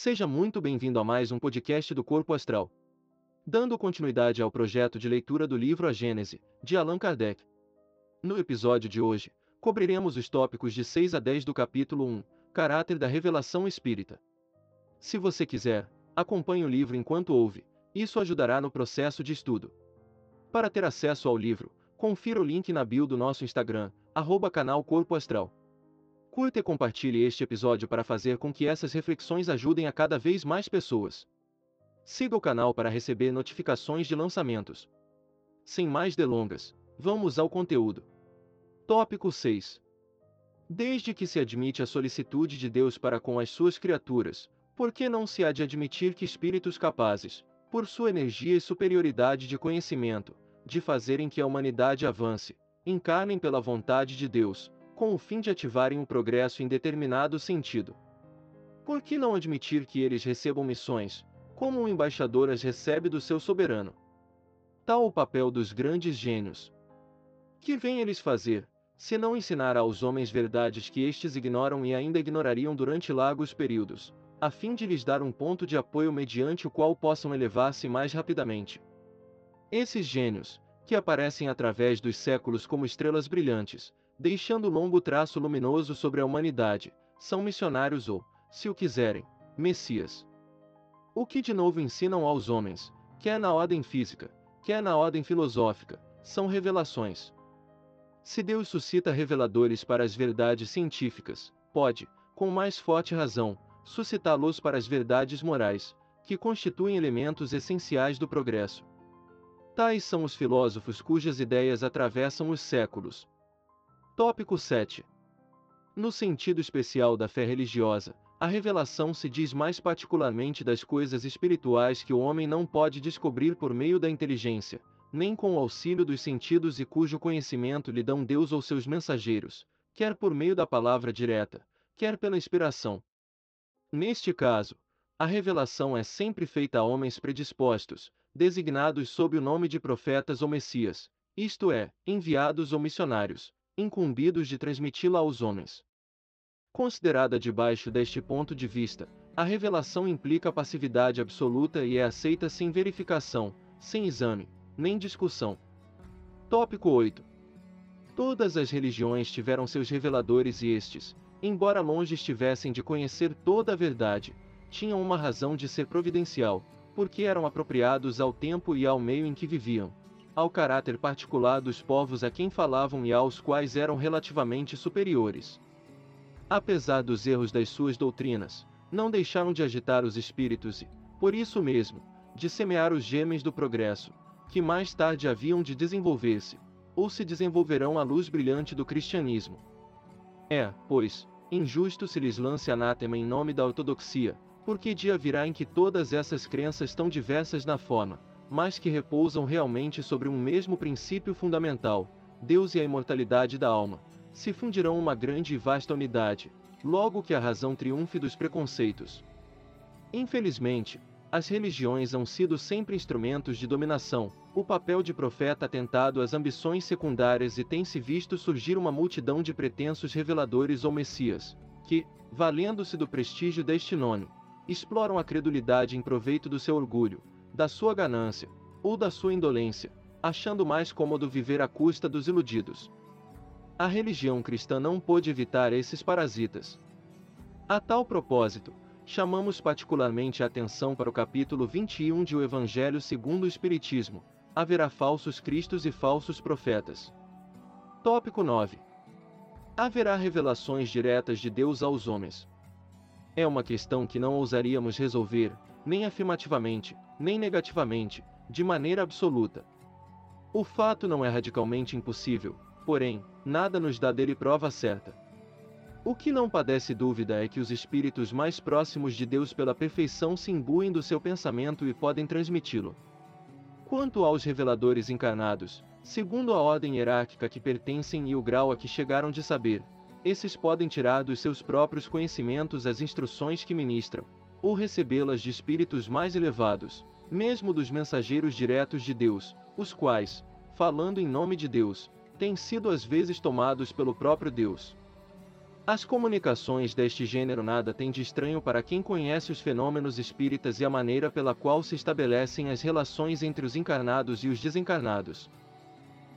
Seja muito bem-vindo a mais um podcast do Corpo Astral. Dando continuidade ao projeto de leitura do livro A Gênese, de Allan Kardec. No episódio de hoje, cobriremos os tópicos de 6 a 10 do capítulo 1, Caráter da Revelação Espírita. Se você quiser, acompanhe o livro enquanto ouve, isso ajudará no processo de estudo. Para ter acesso ao livro, confira o link na bio do nosso Instagram, arroba canal Corpo Astral. Curta e compartilhe este episódio para fazer com que essas reflexões ajudem a cada vez mais pessoas. Siga o canal para receber notificações de lançamentos. Sem mais delongas, vamos ao conteúdo. Tópico 6. Desde que se admite a solicitude de Deus para com as suas criaturas, por que não se há de admitir que espíritos capazes, por sua energia e superioridade de conhecimento, de fazerem que a humanidade avance, encarnem pela vontade de Deus, com o fim de ativarem o progresso em determinado sentido. Por que não admitir que eles recebam missões, como um embaixador as recebe do seu soberano? Tal o papel dos grandes gênios. Que vêm eles fazer, se não ensinar aos homens verdades que estes ignoram e ainda ignorariam durante largos períodos, a fim de lhes dar um ponto de apoio mediante o qual possam elevar-se mais rapidamente? Esses gênios, que aparecem através dos séculos como estrelas brilhantes, deixando longo traço luminoso sobre a humanidade, são missionários ou, se o quiserem, messias. O que de novo ensinam aos homens, quer na ordem física, quer na ordem filosófica, são revelações. Se Deus suscita reveladores para as verdades científicas, pode, com mais forte razão, suscitá-los para as verdades morais, que constituem elementos essenciais do progresso. Tais são os filósofos cujas ideias atravessam os séculos, Tópico 7. No sentido especial da fé religiosa, a revelação se diz mais particularmente das coisas espirituais que o homem não pode descobrir por meio da inteligência, nem com o auxílio dos sentidos e cujo conhecimento lhe dão Deus ou seus mensageiros, quer por meio da palavra direta, quer pela inspiração. Neste caso, a revelação é sempre feita a homens predispostos, designados sob o nome de profetas ou messias, isto é, enviados ou missionários, incumbidos de transmiti-la aos homens. Considerada debaixo deste ponto de vista, a revelação implica passividade absoluta e é aceita sem verificação, sem exame, nem discussão. Tópico 8. Todas as religiões tiveram seus reveladores e estes, embora longe estivessem de conhecer toda a verdade, tinham uma razão de ser providencial, porque eram apropriados ao tempo e ao meio em que viviam ao caráter particular dos povos a quem falavam e aos quais eram relativamente superiores. Apesar dos erros das suas doutrinas, não deixaram de agitar os espíritos e, por isso mesmo, de semear os germes do progresso, que mais tarde haviam de desenvolver-se, ou se desenvolverão à luz brilhante do cristianismo. É, pois, injusto se lhes lance anátema em nome da ortodoxia, porque dia virá em que todas essas crenças tão diversas na forma, mas que repousam realmente sobre um mesmo princípio fundamental, Deus e a imortalidade da alma, se fundirão uma grande e vasta unidade, logo que a razão triunfe dos preconceitos. Infelizmente, as religiões han sido sempre instrumentos de dominação, o papel de profeta atentado às ambições secundárias e tem-se visto surgir uma multidão de pretensos reveladores ou messias, que, valendo-se do prestígio deste nome, exploram a credulidade em proveito do seu orgulho, da sua ganância, ou da sua indolência, achando mais cômodo viver à custa dos iludidos. A religião cristã não pôde evitar esses parasitas. A tal propósito, chamamos particularmente a atenção para o capítulo 21 de O Evangelho segundo o Espiritismo: haverá falsos cristos e falsos profetas. Tópico 9. Haverá revelações diretas de Deus aos homens. É uma questão que não ousaríamos resolver, nem afirmativamente, nem negativamente, de maneira absoluta. O fato não é radicalmente impossível, porém, nada nos dá dele prova certa. O que não padece dúvida é que os espíritos mais próximos de Deus pela perfeição se imbuem do seu pensamento e podem transmiti-lo. Quanto aos reveladores encarnados, segundo a ordem hierárquica que pertencem e o grau a que chegaram de saber, esses podem tirar dos seus próprios conhecimentos as instruções que ministram, ou recebê-las de espíritos mais elevados, mesmo dos mensageiros diretos de Deus, os quais, falando em nome de Deus, têm sido às vezes tomados pelo próprio Deus. As comunicações deste gênero nada têm de estranho para quem conhece os fenômenos espíritas e a maneira pela qual se estabelecem as relações entre os encarnados e os desencarnados.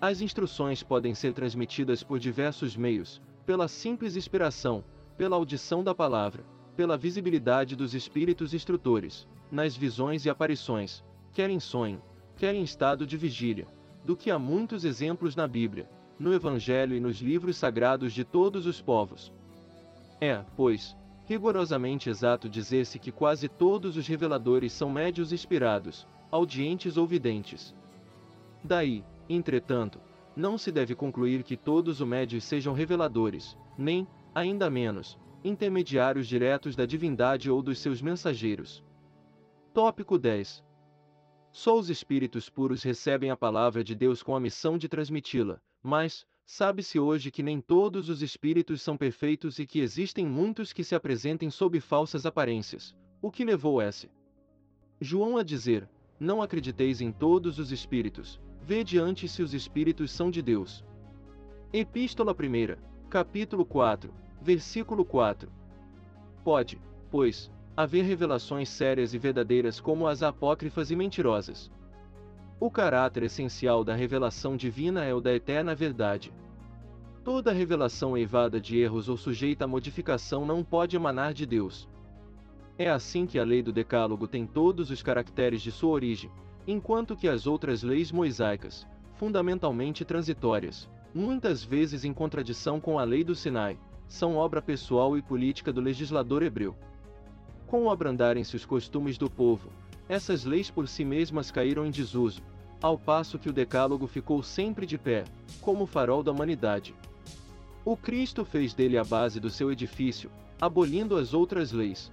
As instruções podem ser transmitidas por diversos meios, pela simples inspiração, pela audição da palavra, pela visibilidade dos espíritos instrutores, nas visões e aparições, quer em sonho, quer em estado de vigília, do que há muitos exemplos na Bíblia, no Evangelho e nos livros sagrados de todos os povos. É, pois, rigorosamente exato dizer-se que quase todos os reveladores são médios inspirados, audientes ou videntes. Daí, entretanto, não se deve concluir que todos os médios sejam reveladores, nem, ainda menos, intermediários diretos da divindade ou dos seus mensageiros. Tópico 10. Só os espíritos puros recebem a palavra de Deus com a missão de transmiti-la, mas, Sabe-se hoje que nem todos os espíritos são perfeitos e que existem muitos que se apresentem sob falsas aparências, o que levou S. João a dizer: Não acrediteis em todos os espíritos, vede antes se os espíritos são de Deus. Epístola 1, capítulo 4, versículo 4. Pode, pois, haver revelações sérias e verdadeiras como as apócrifas e mentirosas. O caráter essencial da revelação divina é o da eterna verdade. Toda revelação eivada de erros ou sujeita a modificação não pode emanar de Deus. É assim que a lei do Decálogo tem todos os caracteres de sua origem, enquanto que as outras leis mosaicas, fundamentalmente transitórias, muitas vezes em contradição com a lei do Sinai, são obra pessoal e política do legislador hebreu. Com abrandarem-se os costumes do povo, essas leis por si mesmas caíram em desuso, ao passo que o Decálogo ficou sempre de pé, como o farol da humanidade. O Cristo fez dele a base do seu edifício, abolindo as outras leis.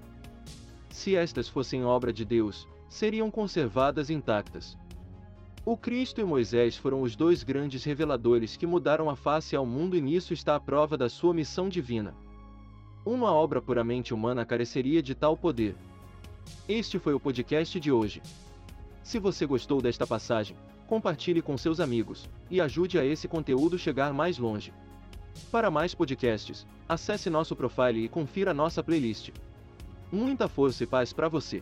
Se estas fossem obra de Deus, seriam conservadas intactas. O Cristo e Moisés foram os dois grandes reveladores que mudaram a face ao mundo e nisso está a prova da sua missão divina. Uma obra puramente humana careceria de tal poder. Este foi o podcast de hoje. Se você gostou desta passagem, compartilhe com seus amigos e ajude a esse conteúdo chegar mais longe. Para mais podcasts, acesse nosso profile e confira nossa playlist. Muita força e paz para você.